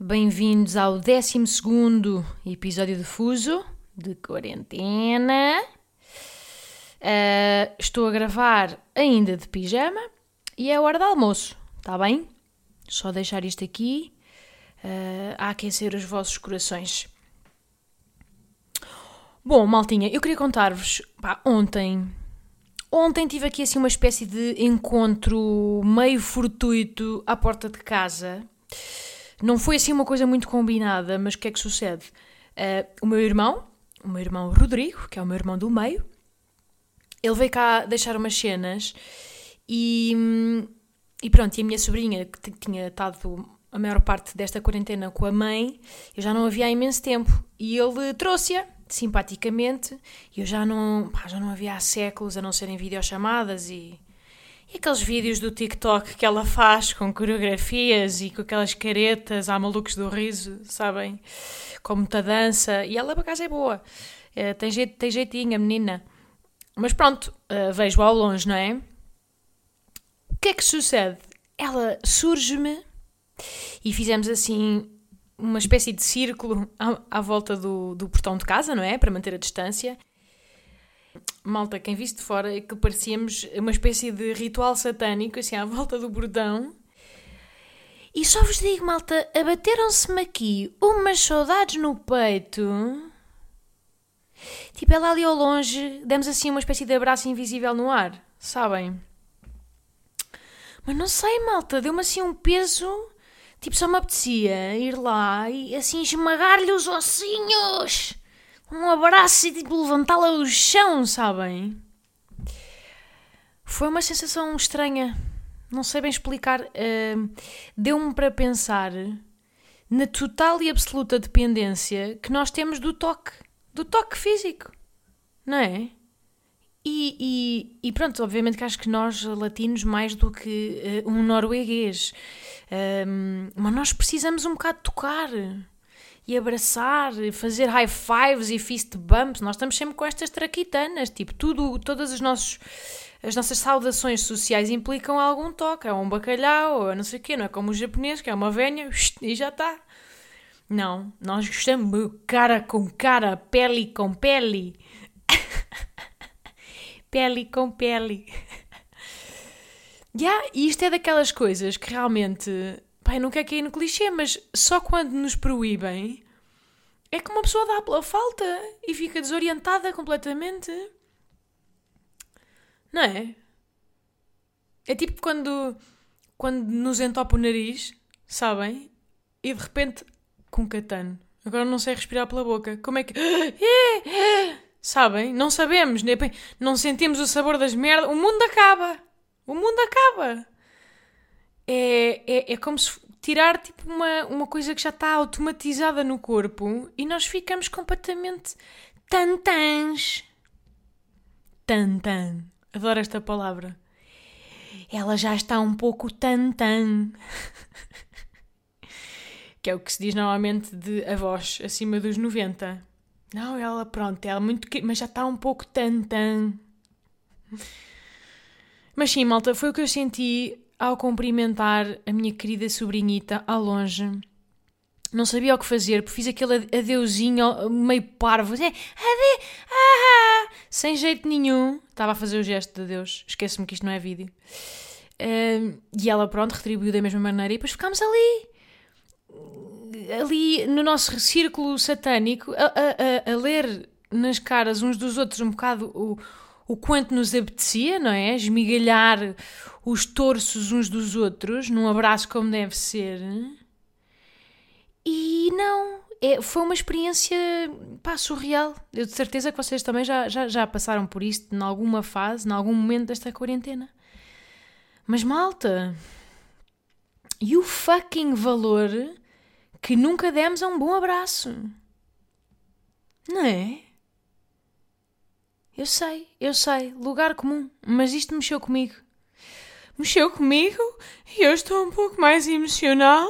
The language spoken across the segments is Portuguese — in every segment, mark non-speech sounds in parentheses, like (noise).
Bem-vindos ao 12 episódio de Fuso de quarentena. Uh, estou a gravar ainda de pijama e é hora de almoço, está bem? Só deixar isto aqui uh, a aquecer os vossos corações. Bom, maltinha, eu queria contar-vos, ontem Ontem tive aqui assim uma espécie de encontro meio fortuito à porta de casa. Não foi assim uma coisa muito combinada, mas o que é que sucede? Uh, o meu irmão, o meu irmão Rodrigo, que é o meu irmão do meio, ele veio cá deixar umas cenas e, e pronto, e a minha sobrinha, que tinha estado a maior parte desta quarentena com a mãe, eu já não havia há imenso tempo, e ele trouxe-a simpaticamente, e eu já não, pá, já não havia há séculos, a não serem videochamadas e, e aqueles vídeos do TikTok que ela faz com coreografias e com aquelas caretas há malucos do riso, sabem? Com muita dança, e ela por acaso é boa, é, tem, jeito, tem jeitinho a menina. Mas pronto, uh, vejo ao longe, não é? O que é que sucede? Ela surge-me e fizemos assim uma espécie de círculo à, à volta do, do portão de casa, não é? Para manter a distância. Malta, quem viste de fora é que parecíamos uma espécie de ritual satânico, assim, à volta do bordão. E só vos digo, malta, abateram-se-me aqui umas saudades no peito. Tipo, ela ali ao longe, demos assim uma espécie de abraço invisível no ar, sabem? Mas não sei, malta, deu-me assim um peso Tipo, só me apetecia ir lá e assim esmagar-lhe os ossinhos. Um abraço e tipo levantá-la do chão, sabem? Foi uma sensação estranha. Não sei bem explicar. Uh, Deu-me para pensar na total e absoluta dependência que nós temos do toque. Do toque físico. Não é? E, e, e, pronto, obviamente que acho que nós, latinos, mais do que uh, um norueguês, mas nós precisamos um bocado tocar e abraçar, fazer high fives e fist bumps. Nós estamos sempre com estas traquitanas, tipo, tudo, todas as, nossos, as nossas saudações sociais implicam algum toque. É um bacalhau, ou não sei o quê, não é como o japonês, que é uma venha (laughs) e já está. Não, nós gostamos cara com cara, pele com pele. (laughs) pele com pele. (laughs) yeah, e isto é daquelas coisas que realmente, pai, não quero cair no clichê, mas só quando nos proíbem é que uma pessoa dá pela falta e fica desorientada completamente. Não é? É tipo quando, quando nos entopa o nariz, sabem? E de repente, com catano. Agora não sei respirar pela boca. Como é que. (gasps) Sabem? Não sabemos, não sentimos o sabor das merdas. O mundo acaba. O mundo acaba. É, é, é como se tirar tipo uma, uma coisa que já está automatizada no corpo e nós ficamos completamente tantãs. Tantan. Adoro esta palavra. Ela já está um pouco tantan. (laughs) que é o que se diz normalmente de avós acima dos 90. Não, ela, pronto, ela muito. Mas já está um pouco tan tan. Mas sim, malta, foi o que eu senti ao cumprimentar a minha querida sobrinhita ao longe. Não sabia o que fazer, porque fiz aquele adeuzinho meio parvo. É, ade, ah, sem jeito nenhum. Estava a fazer o gesto de adeus. Esquece-me que isto não é vídeo. Uh, e ela, pronto, retribuiu da mesma maneira e depois ficámos ali ali no nosso círculo satânico a, a, a, ler nas caras uns dos outros um bocado o, o quanto nos apetecia, não é? Esmigalhar os torsos uns dos outros num abraço como deve ser. E não, é, foi uma experiência pá, surreal. Eu de certeza que vocês também já, já, já passaram por isto em alguma fase, em algum momento desta quarentena. Mas malta, e o fucking valor que nunca demos a um bom abraço. Não é? Eu sei, eu sei, lugar comum, mas isto mexeu comigo. Mexeu comigo e eu estou um pouco mais emocional.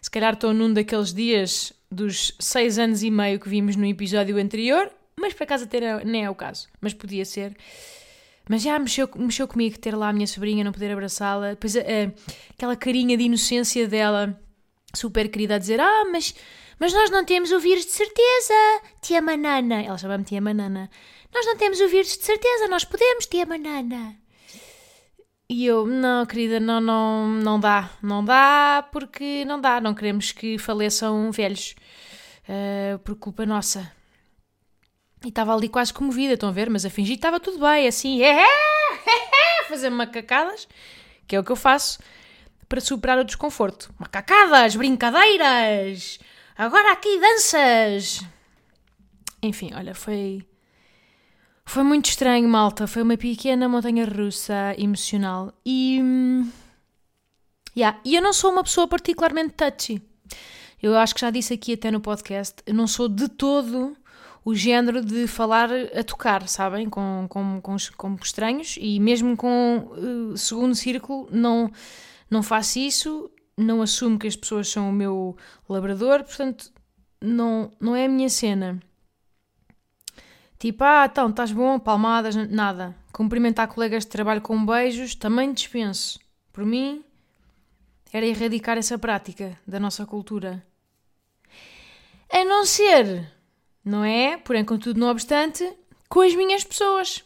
Se calhar estou num daqueles dias dos seis anos e meio que vimos no episódio anterior, mas por acaso até nem é o caso, mas podia ser. Mas já mexeu, mexeu comigo ter lá a minha sobrinha, não poder abraçá-la. Depois uh, aquela carinha de inocência dela, super querida, a dizer: Ah, mas, mas nós não temos o vírus de certeza, tia Manana. Ela chama-me tia Manana. Nós não temos o vírus de certeza, nós podemos, tia Manana. E eu, não, querida, não, não, não dá. Não dá porque não dá. Não queremos que faleçam velhos uh, por culpa nossa. E estava ali quase comovida, estão a ver? Mas a fingir estava tudo bem, assim, é, é, é, fazer macacadas, que é o que eu faço para superar o desconforto. Macacadas, brincadeiras, agora aqui danças. Enfim, olha, foi. Foi muito estranho, malta. Foi uma pequena montanha russa emocional. E. Yeah. E eu não sou uma pessoa particularmente touchy. Eu acho que já disse aqui até no podcast, eu não sou de todo o género de falar a tocar, sabem? Com, com, com, com estranhos e mesmo com uh, segundo círculo não, não faço isso, não assumo que as pessoas são o meu labrador, portanto não, não é a minha cena. Tipo, ah, então, estás bom, palmadas, nada. Cumprimentar colegas de trabalho com beijos, também dispenso. Por mim, era erradicar essa prática da nossa cultura. A não ser não é? Porém, contudo, não obstante, com as minhas pessoas.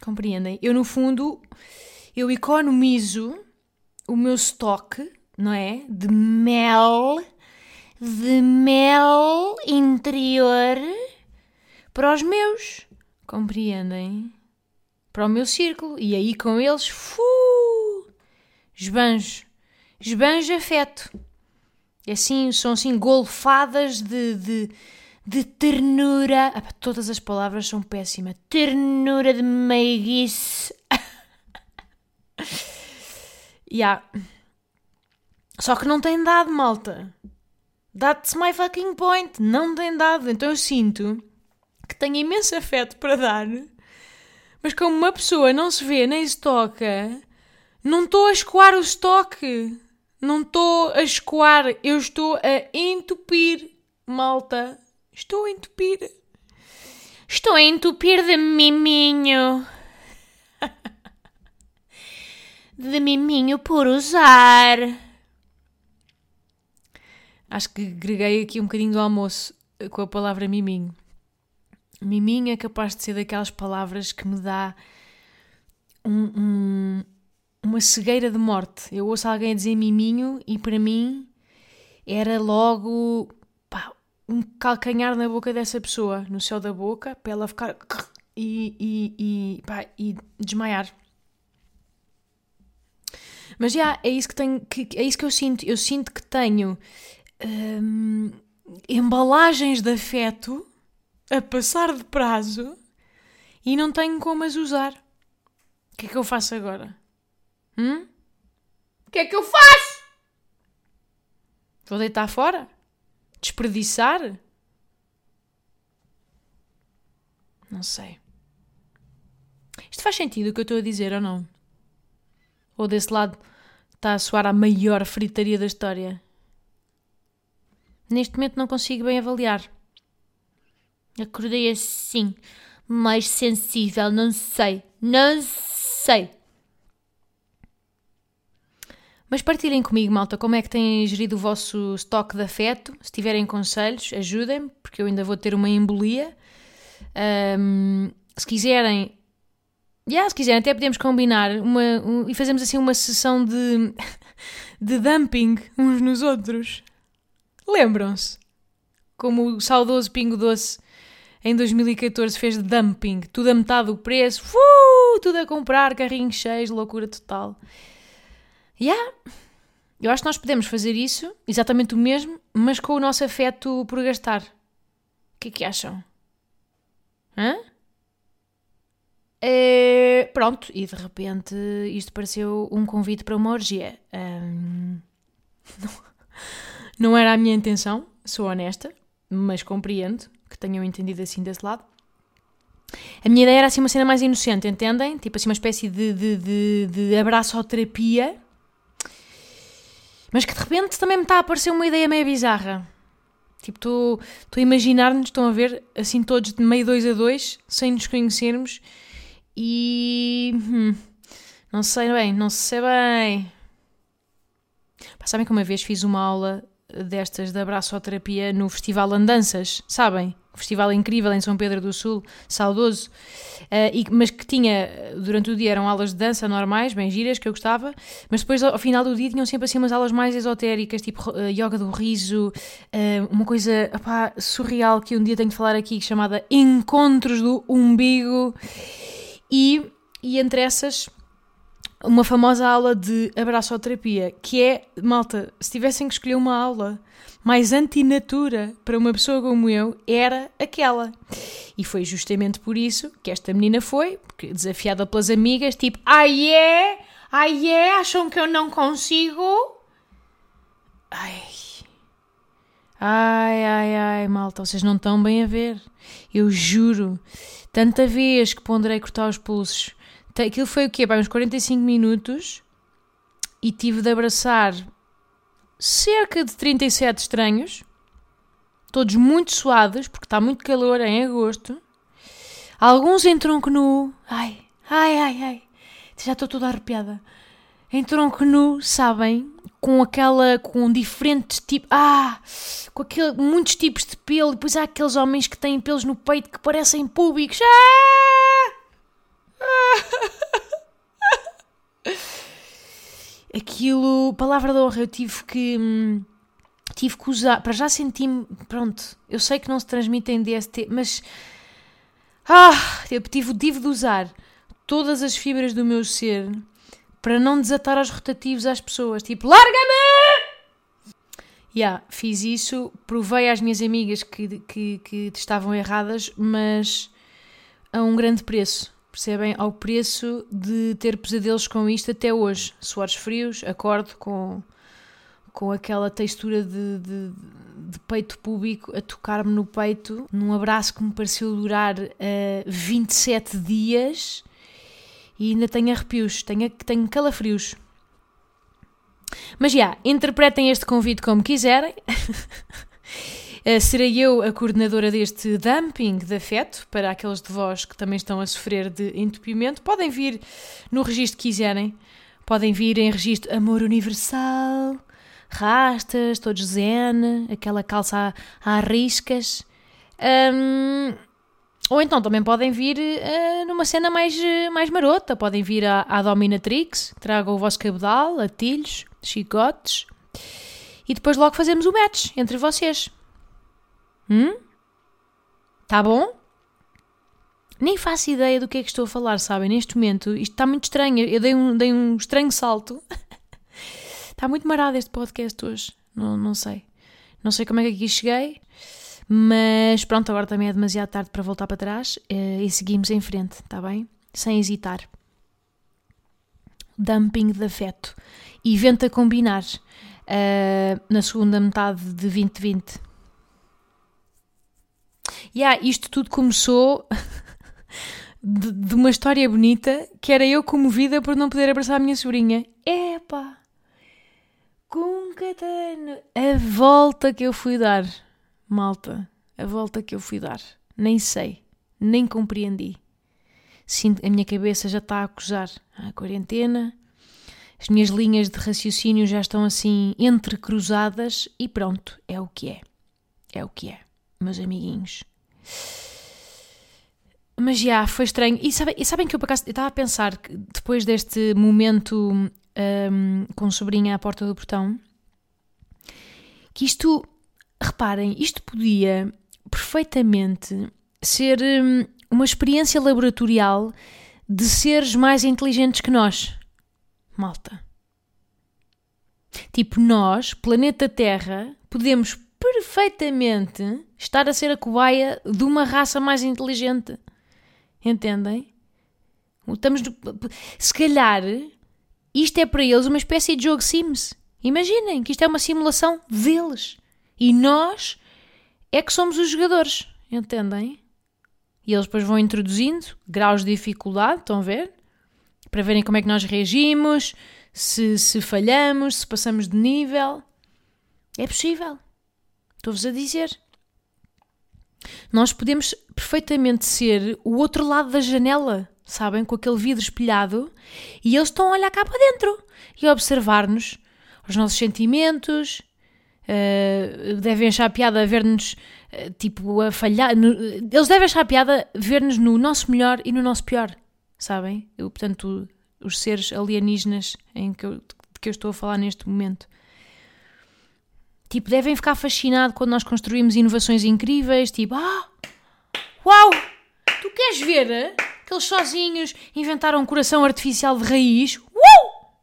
Compreendem? Eu, no fundo, eu economizo o meu estoque, não é? De mel, de mel interior para os meus. Compreendem? Para o meu círculo. E aí com eles, fu, esbanjo. Esbanjo afeto. E assim, são assim golfadas de, de de ternura. Ah, todas as palavras são péssimas. Ternura de meiguice. (laughs) yeah. Só que não tem dado, malta. That's my fucking point. Não tem dado. Então eu sinto que tenho imenso afeto para dar, mas como uma pessoa não se vê nem se toca, não estou a escoar o estoque. Não estou a escoar, eu estou a entupir, malta. Estou a entupir. Estou a entupir de miminho. (laughs) de miminho por usar. Acho que greguei aqui um bocadinho do almoço com a palavra miminho. Miminho é capaz de ser daquelas palavras que me dá um, um, uma cegueira de morte. Eu ouço alguém dizer miminho e para mim era logo um calcanhar na boca dessa pessoa, no céu da boca, para ela ficar e, e, e, pá, e desmaiar. Mas já, é isso que tenho, que, é isso que eu sinto. Eu sinto que tenho hum, embalagens de afeto a passar de prazo e não tenho como as usar. O que é que eu faço agora? Hum? O que é que eu faço? Vou deitar fora? Desperdiçar? Não sei. Isto faz sentido o que eu estou a dizer ou não? Ou desse lado está a soar a maior fritaria da história? Neste momento não consigo bem avaliar. Acordei assim, mais sensível, não sei, não sei. Mas partilhem comigo, malta, como é que têm gerido o vosso estoque de afeto. Se tiverem conselhos, ajudem-me, porque eu ainda vou ter uma embolia. Um, se quiserem, yeah, se quiserem, até podemos combinar uma, um, e fazemos assim uma sessão de, (laughs) de dumping uns nos outros. Lembram-se? Como o saudoso Pingo Doce em 2014 fez dumping, tudo a metade do preço, uh, tudo a comprar, carrinhos cheios, loucura total. Yeah. Eu acho que nós podemos fazer isso, exatamente o mesmo, mas com o nosso afeto por gastar. O que é que acham? Hã? É, pronto, e de repente isto pareceu um convite para uma orgia. Um, (laughs) não, não era a minha intenção, sou honesta. mas compreendo que tenham entendido assim desse lado. A minha ideia era assim uma cena mais inocente, entendem? Tipo assim uma espécie de, de, de, de abraço-terapia. Mas que de repente também me está a aparecer uma ideia meio bizarra. Tipo, estou a imaginar-nos, estão a ver, assim todos de meio dois a dois, sem nos conhecermos. E... Hum, não sei bem, não sei bem. Pá, sabem que uma vez fiz uma aula destas de abraçoterapia no Festival Andanças, sabem? festival incrível em São Pedro do Sul, saudoso, uh, e, mas que tinha, durante o dia eram aulas de dança normais, bem giras, que eu gostava, mas depois ao, final do dia tinham sempre assim umas aulas mais esotéricas, tipo uh, yoga do riso, uh, uma coisa opá, surreal que um dia tenho de falar aqui, chamada Encontros do Umbigo, e, e entre essas uma famosa aula de abraçoterapia, que é, malta, se tivessem que escolher uma aula mais antinatura para uma pessoa como eu, era aquela. E foi justamente por isso que esta menina foi, desafiada pelas amigas, tipo, ai é? Ai é? Acham que eu não consigo? Ai. Ai, ai, ai, malta, vocês não estão bem a ver. Eu juro, tanta vez que ponderei cortar os pulsos. Aquilo foi o quê? Vai uns 45 minutos e tive de abraçar cerca de 37 estranhos, todos muito suados, porque está muito calor em agosto. Alguns em tronco nu. Ai, ai, ai, ai. Já estou toda arrepiada. Em tronco nu, sabem? Com aquela. com diferentes tipos. Ah! Com aquele, muitos tipos de pelo. E depois há aqueles homens que têm pelos no peito que parecem públicos. Ah! (laughs) aquilo, palavra de honra, eu tive que. Hum, tive que usar. Para já senti-me. Pronto, eu sei que não se transmite em DST, mas. Ah! Eu tive, tive de usar todas as fibras do meu ser para não desatar aos rotativos às pessoas. Tipo, larga-me! Yeah, fiz isso, provei às minhas amigas que, que, que estavam erradas, mas a um grande preço percebem? Ao preço de ter pesadelos com isto até hoje. Suores frios, acordo com, com aquela textura de, de, de peito público a tocar-me no peito, num abraço que me pareceu durar uh, eh, 27 dias e ainda tenho arrepios, tenho, tenho calafrios. Mas já, interpretem este convite como quiserem. (laughs) Uh, serei eu a coordenadora deste dumping de afeto para aqueles de vós que também estão a sofrer de entupimento. Podem vir no registro que quiserem. Podem vir em registro Amor Universal, rastas, todos zen, aquela calça a, riscas. Um, ou então também podem vir uh, numa cena mais, mais marota. Podem vir à, à Dominatrix, tragam o vosso cabedal, atilhos, chicotes. E depois logo fazemos o match entre vocês. Hum? Tá bom? Nem faço ideia do que é que estou a falar, sabem? Neste momento, isto está muito estranho. Eu dei um, dei um estranho salto. (laughs) está muito marado este podcast hoje. Não, não sei. Não sei como é que aqui cheguei. Mas pronto, agora também é demasiado tarde para voltar para trás eh, e seguimos em frente, está bem? Sem hesitar. Dumping de afeto. Evento a combinar uh, na segunda metade de 2020. Yeah, isto tudo começou (laughs) de, de, uma história bonita que era eu comovida por não poder abraçar a minha sobrinha. Epá! Com catano! A volta que eu fui dar, malta. A volta que eu fui dar. Nem sei. Nem compreendi. Sinto, a minha cabeça já está a acusar a quarentena. As minhas linhas de raciocínio já estão assim entrecruzadas e pronto, é o que é. É o que é, meus amiguinhos. Mas já, foi estranho. E sabem, e sabem que eu, por acaso, estava a pensar que depois deste momento um, com sobrinha à porta do portão, que isto, reparem, isto podia perfeitamente ser um, uma experiência laboratorial de seres mais inteligentes que nós. Malta. Tipo, nós, planeta Terra, podemos perfeitamente estar a ser a cobaia de uma raça mais inteligente. Entendem? Estamos, se calhar, isto é para eles uma espécie de jogo Sims. Imaginem que isto é uma simulação deles. E nós é que somos os jogadores, entendem? E eles depois vão introduzindo graus de dificuldade, estão a ver? Para verem como é que nós reagimos, se, se falhamos, se passamos de nível. É possível. Estou-vos a dizer. Nós podemos perfeitamente ser o outro lado da janela, sabem? Com aquele vidro espelhado e eles estão a olhar cá para dentro e a observar-nos, os nossos sentimentos. Uh, devem achar piada ver-nos uh, tipo a falhar. No, eles devem achar piada ver-nos no nosso melhor e no nosso pior, sabem? Eu, portanto, os seres alienígenas em que eu, de que eu estou a falar neste momento. Tipo, devem ficar fascinados quando nós construímos inovações incríveis, tipo, ah, uau, tu queres ver eh? que eles sozinhos inventaram um coração artificial de raiz? Uau!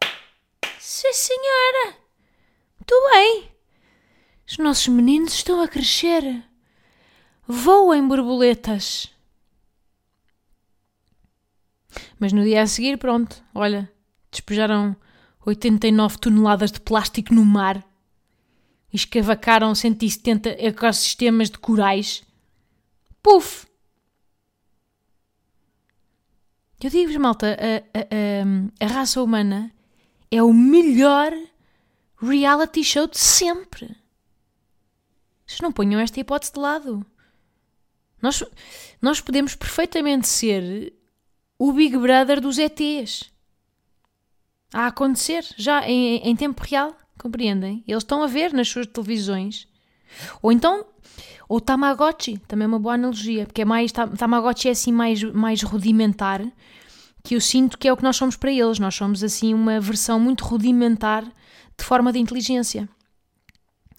Sim, senhora! Muito bem! Os nossos meninos estão a crescer. Voam borboletas. Mas no dia a seguir, pronto, olha, despejaram 89 toneladas de plástico no mar escavacaram 170 ecossistemas de corais. Puf! Eu digo-vos, malta, a, a, a, a raça humana é o melhor reality show de sempre. Vocês não ponham esta hipótese de lado. Nós, nós podemos perfeitamente ser o Big Brother dos ETs. A acontecer, já em, em tempo real. Compreendem? Eles estão a ver nas suas televisões. Ou então, ou Tamagotchi, também é uma boa analogia, porque é mais, Tamagotchi é assim mais, mais rudimentar, que eu sinto que é o que nós somos para eles. Nós somos assim uma versão muito rudimentar de forma de inteligência.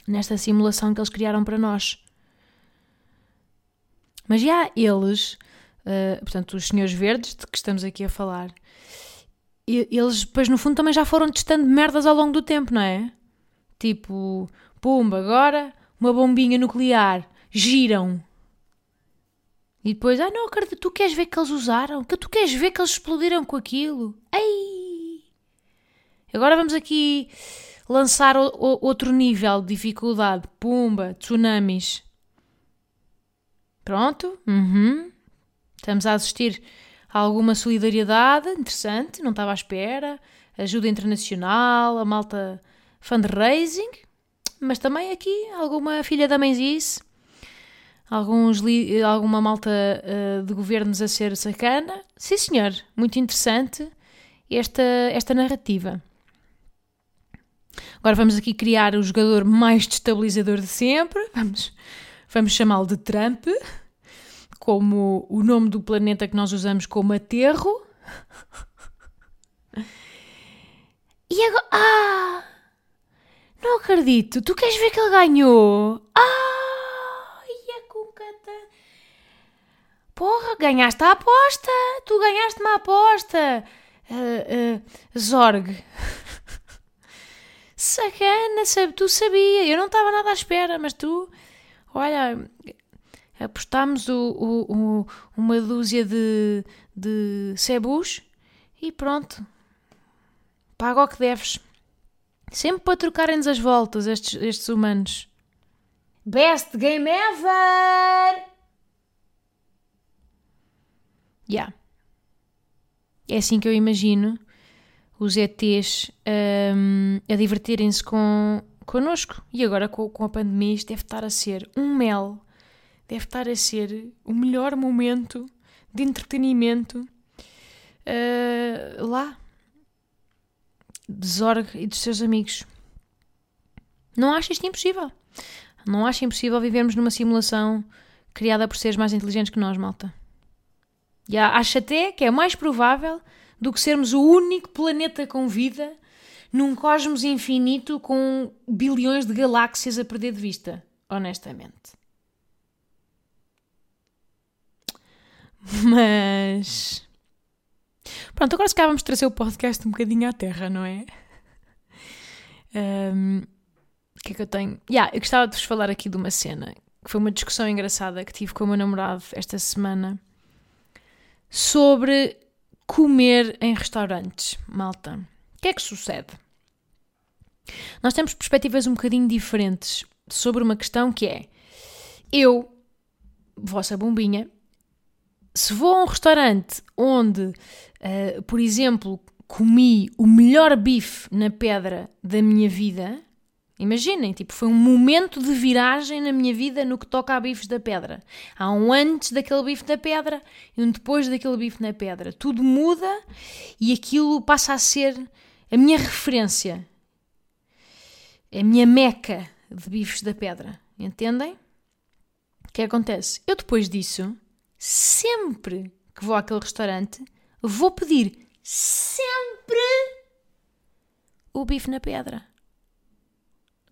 Nesta simulação que eles criaram para nós. Mas já eles, uh, portanto, os senhores verdes de que estamos aqui a falar, eles depois no fundo também já foram testando merdas ao longo do tempo, não é? Tipo, pumba, agora uma bombinha nuclear, giram. E depois, ah não, cara, tu queres ver que eles usaram? Que tu queres ver que eles explodiram com aquilo? Ei! Agora vamos aqui lançar o, o, outro nível de dificuldade. Pumba, tsunamis. Pronto? Uhum. Estamos a assistir alguma solidariedade interessante, não estava à espera, ajuda internacional, a malta fundraising, mas também aqui alguma filha da menzice, alguns alguma malta uh, de governos a ser sacana. Sim, senhor, muito interessante esta, esta narrativa. Agora vamos aqui criar o jogador mais destabilizador de sempre. Vamos, vamos chamá-lo de Trump como o nome do planeta que nós usamos como aterro. (laughs) E agora. Ah! Não acredito! Tu queres ver que ele ganhou? Ah! Ia com cata. Porra, ganhaste a aposta! Tu ganhaste uma aposta! Uh, uh, Zorg. (laughs) Sacana, sabe, tu sabia. Eu não estava nada à espera, mas tu. Olha, apostámos o, o, o, uma dúzia de, de cebus e pronto. Paga o que deves. Sempre para trocarem-nos as voltas, estes, estes humanos. Best game ever! Yeah. É assim que eu imagino os ETs um, a divertirem-se com, connosco. E agora com, com a pandemia isto deve estar a ser um mel deve estar a ser o melhor momento de entretenimento uh, lá de Zorg e dos seus amigos. Não acho isto impossível. Não acho impossível vivermos numa simulação criada por seres mais inteligentes que nós, malta. E acho até que é mais provável do que sermos o único planeta com vida num cosmos infinito com bilhões de galáxias a perder de vista, honestamente. (laughs) Mas. Pronto, agora se calhar vamos trazer o podcast um bocadinho à terra, não é? Um, o que é que eu tenho? Yeah, eu gostava de vos falar aqui de uma cena que foi uma discussão engraçada que tive com o meu namorado esta semana sobre comer em restaurantes, malta. O que é que sucede? Nós temos perspectivas um bocadinho diferentes sobre uma questão que é Eu, vossa bombinha, se vou a um restaurante onde, uh, por exemplo, comi o melhor bife na pedra da minha vida, imaginem, tipo, foi um momento de viragem na minha vida no que toca a bifes da pedra. Há um antes daquele bife da pedra e um depois daquele bife na pedra. Tudo muda e aquilo passa a ser a minha referência, a minha meca de bifes da pedra. Entendem? O que acontece? Eu depois disso, sempre que vou àquele restaurante, vou pedir sempre o bife na pedra.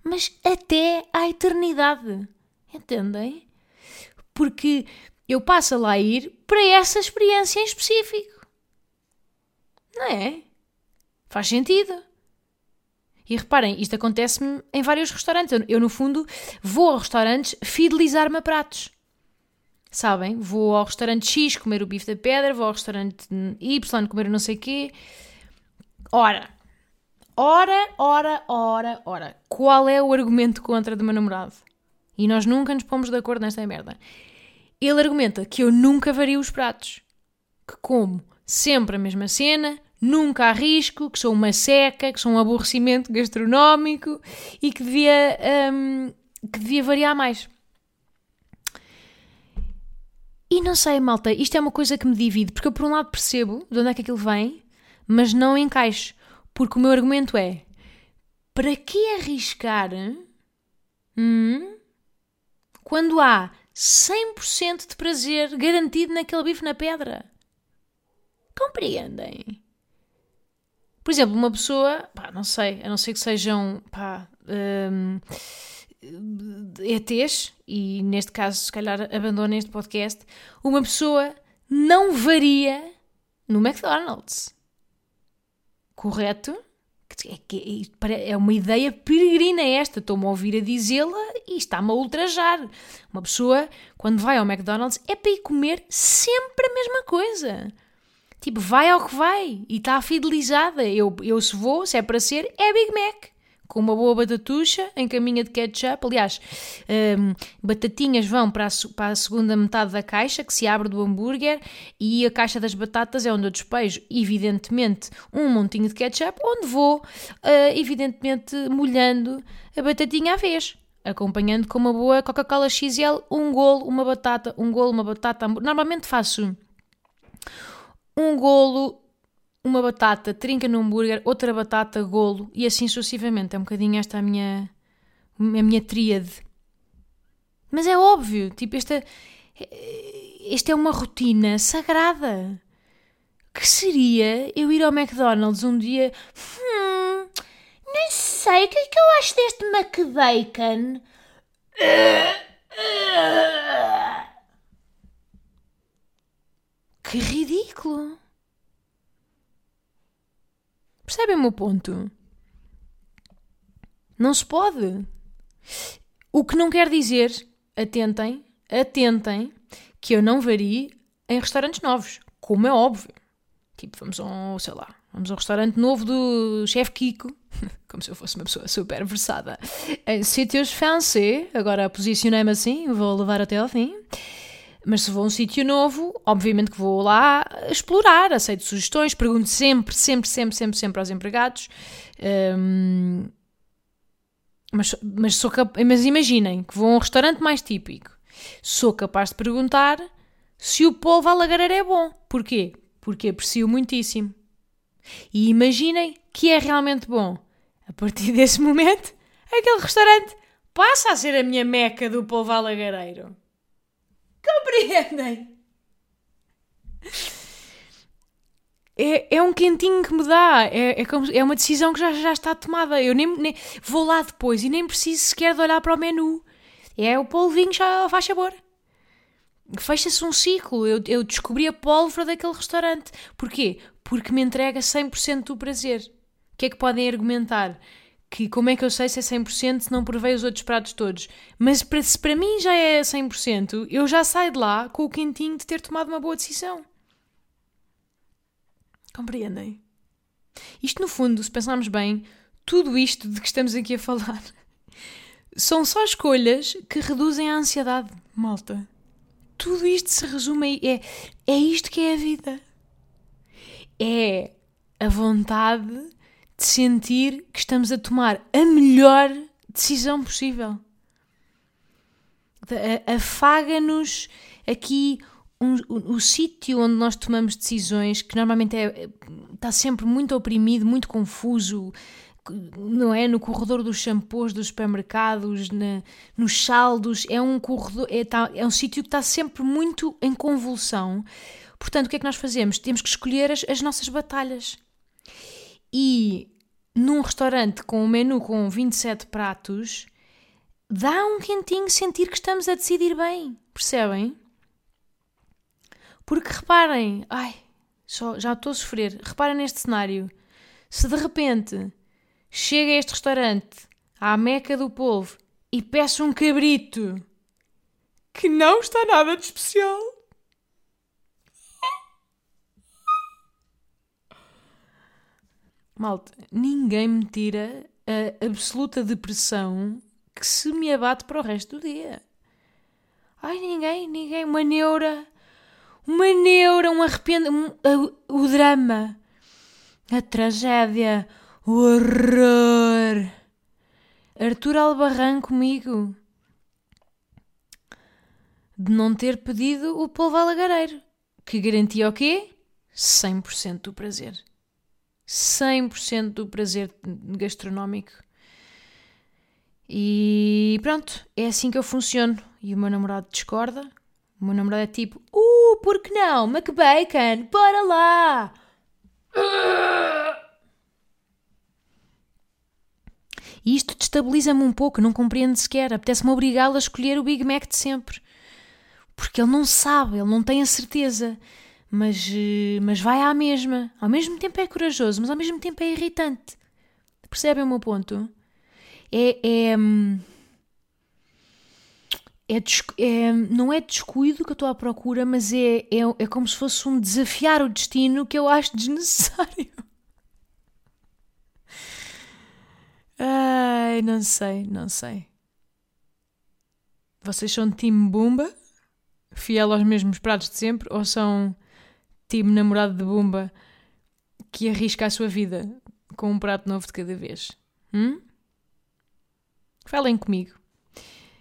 Mas até à eternidade. Entendem? Porque eu passo a lá ir para essa experiência em específico. Não é? Faz sentido. E reparem, isto acontece-me em vários restaurantes. Eu, no fundo, vou a restaurantes fidelizar-me a pratos. Sabem? Vou ao restaurante X comer o bife da pedra, vou ao restaurante Y comer o não sei quê. Ora, ora, ora, ora, ora. Qual é o argumento contra do meu namorado? E nós nunca nos pomos de acordo nesta merda. Ele argumenta que eu nunca vario os pratos. Que como sempre a mesma cena, nunca arrisco, que sou uma seca, que sou um aborrecimento gastronómico e que devia, um, que devia variar mais. E não sei, malta, isto é uma coisa que me divide, porque eu por um lado percebo de onde é que aquilo vem, mas não encaixo. Porque o meu argumento é: para que arriscar hum, quando há 100% de prazer garantido naquele bife na pedra? Compreendem? Por exemplo, uma pessoa, pá, não sei, a não ser que sejam, pá, hum, ETs, e neste caso, se calhar, abandona este podcast, uma pessoa não varia no McDonald's. Correto? É, é uma ideia peregrina esta. Estou-me a ouvir a dizê-la e está-me a ultrajar. Uma pessoa, quando vai ao McDonald's, é para ir comer sempre a mesma coisa. Tipo, vai ao que vai e está fidelizada. Eu, eu se vou, se é para ser, é Big Mac com uma boa batatucha em caminha de ketchup. Aliás, um, batatinhas vão para a, para a, segunda metade da caixa, que se abre do hambúrguer, e a caixa das batatas é onde eu despejo, evidentemente, um montinho de ketchup, onde vou, uh, evidentemente, molhando a batatinha à vez. Acompanhando com uma boa Coca-Cola XL, um golo, uma batata, um golo, uma batata. Normalmente faço um golo uma batata, trinca no hambúrguer, outra batata, golo e assim sucessivamente. É um bocadinho esta a minha, a minha tríade. Mas é óbvio, tipo, esta, esta é uma rotina sagrada. Que seria eu ir ao McDonald's um dia. Hum, nem sei, o que é que eu acho deste McBacon? Que ridículo! Percebem o meu ponto? Não se pode. O que não quer dizer, atentem, atentem, que eu não varie em restaurantes novos, como é óbvio. Tipo, vamos a um, sei lá, vamos a um restaurante novo do chefe Kiko, (laughs) como se eu fosse uma pessoa super versada em sítios fancy, agora posicionei-me assim, vou levar até ao fim. Mas se vou a um sítio novo, obviamente que vou lá explorar, aceito sugestões, pergunto sempre, sempre, sempre, sempre, sempre aos empregados. Um, mas, mas, sou mas imaginem que vou a um restaurante mais típico. Sou capaz de perguntar se o polvo à lagareira é bom. Porquê? Porque aprecio muitíssimo. E imaginem que é realmente bom. A partir (laughs) desse momento, aquele restaurante passa a ser a minha meca do polvo à lagareiro. Compreendem? É, é um quentinho que me dá. É, é, como, é uma decisão que já, já está tomada. Eu nem, nem vou lá depois e nem preciso sequer de olhar para o menu. É o polvinho, já faz sabor. Fecha-se um ciclo. Eu, eu descobri a pólvora daquele restaurante. Porquê? Porque me entrega 100% do prazer. O que é que podem argumentar? Que como é que eu sei se é 100% se não provei os outros pratos todos. Mas para, se para mim já é 100%, eu já saio de lá com o quentinho de ter tomado uma boa decisão. Compreendem? Isto, no fundo, se pensarmos bem, tudo isto de que estamos aqui a falar (laughs) São só escolhas que reduzem a ansiedade, malta. Tudo isto se resume a. É, é isto que é a vida. É a vontade de sentir que estamos a tomar a melhor decisão possível. Afaga-nos aqui um, o, o sítio onde nós tomamos decisões, que normalmente é, está sempre muito oprimido, muito confuso, não é? No corredor dos shampoos dos supermercados, na, nos saldos, é um corredor, é, tá, é um sítio que está sempre muito em convulsão. Portanto, o que é que nós fazemos? Temos que escolher as, as nossas batalhas. E num restaurante com um menu com 27 pratos, dá um quentinho sentir que estamos a decidir bem, percebem? Porque reparem, ai, só, já estou a sofrer, reparem neste cenário. Se de repente chega a este restaurante, à meca do polvo, e peço um cabrito que não está nada de especial. Malta, ninguém me tira a absoluta depressão que se me abate para o resto do dia. Ai, ninguém, ninguém, uma neura, uma neura, um arrependimento, um, o drama, a tragédia, o horror. Arthur Albarran comigo. De não ter pedido o polvo alagareiro. Que garantia o quê? 100% do prazer. 100% do prazer gastronómico. E pronto, é assim que eu funciono. E o meu namorado discorda. O meu namorado é tipo: Uh, por que não? McBacon, bora lá! E isto destabiliza-me um pouco, não compreendo sequer. Apetece-me obrigá-lo a escolher o Big Mac de sempre. Porque ele não sabe, ele não tem a certeza. Mas, eh, mas vai à mesma. Ao mesmo tempo é corajoso, mas ao mesmo tempo é irritante. Percebem o meu ponto? É. é hum, é, é, não é descuido que eu estou à procura, mas é, é, é como se fosse um desafiar o destino que eu acho desnecessário. (laughs) Ai, não sei, não sei. Vocês são time Bumba? Fiel aos mesmos pratos de sempre? Ou são time namorado de Bumba que arrisca a sua vida com um prato novo de cada vez? Hum? Falem comigo.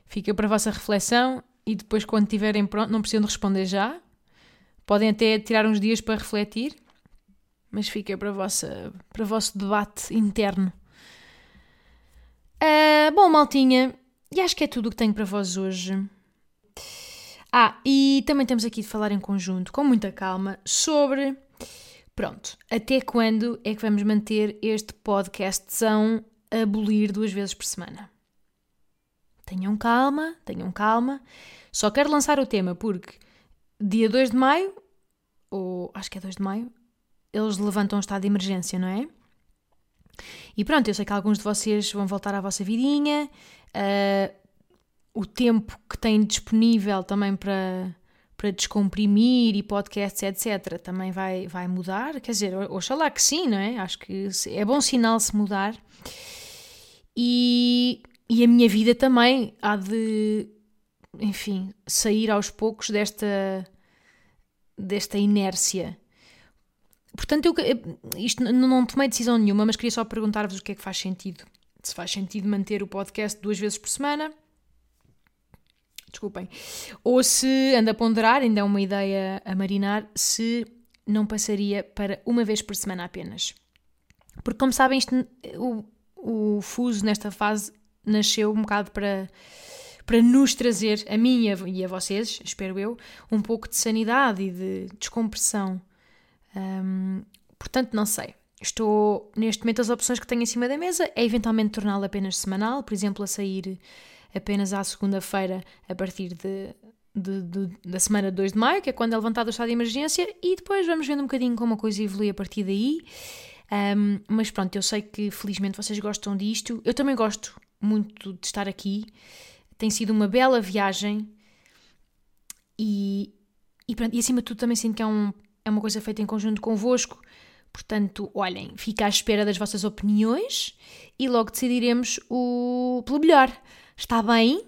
Fica para a vossa reflexão e depois, quando estiverem pronto, não precisam de responder já. Podem até tirar uns dias para refletir, mas fica para, vossa, para o vosso debate interno. Uh, bom, maltinha, e acho que é tudo o que tenho para vós hoje. Ah, e também temos aqui de falar em conjunto, com muita calma, sobre. Pronto, até quando é que vamos manter este podcastzão a abolir duas vezes por semana? Tenham calma, tenham calma. Só quero lançar o tema porque dia 2 de maio, ou acho que é 2 de maio, eles levantam o estado de emergência, não é? E pronto, eu sei que alguns de vocês vão voltar à vossa vidinha, uh, o tempo que têm disponível também para, para descomprimir e podcasts, etc., também vai, vai mudar. Quer dizer, oxalá que sim, não é? Acho que é bom sinal se mudar. E, e a minha vida também há de, enfim, sair aos poucos desta, desta inércia. Portanto, eu, isto não tomei decisão nenhuma, mas queria só perguntar-vos o que é que faz sentido. Se faz sentido manter o podcast duas vezes por semana. Desculpem. Ou se anda a ponderar, ainda é uma ideia a marinar, se não passaria para uma vez por semana apenas. Porque, como sabem, isto, o, o fuso nesta fase nasceu um bocado para, para nos trazer, a mim e a vocês, espero eu, um pouco de sanidade e de descompressão. Portanto, não sei. Estou, neste momento, as opções que tenho em cima da mesa é eventualmente torná-lo apenas semanal, por exemplo, a sair apenas à segunda-feira a partir de, de, de, da semana de 2 de maio, que é quando é levantado o estado de emergência, e depois vamos vendo um bocadinho como a coisa evolui a partir daí. Um, mas pronto, eu sei que felizmente vocês gostam disto. Eu também gosto muito de estar aqui. Tem sido uma bela viagem e, e, pronto, e acima de tudo também sinto que é um é uma coisa feita em conjunto convosco. Portanto, olhem, fica à espera das vossas opiniões e logo decidiremos o pelo melhor. Está bem.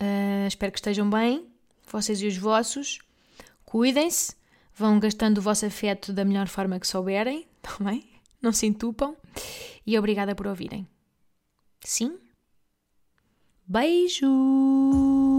Uh, espero que estejam bem, vocês e os vossos. Cuidem-se, vão gastando o vosso afeto da melhor forma que souberem, também. (laughs) Tá Não se entupam. E obrigada por ouvirem. Sim? Beijo!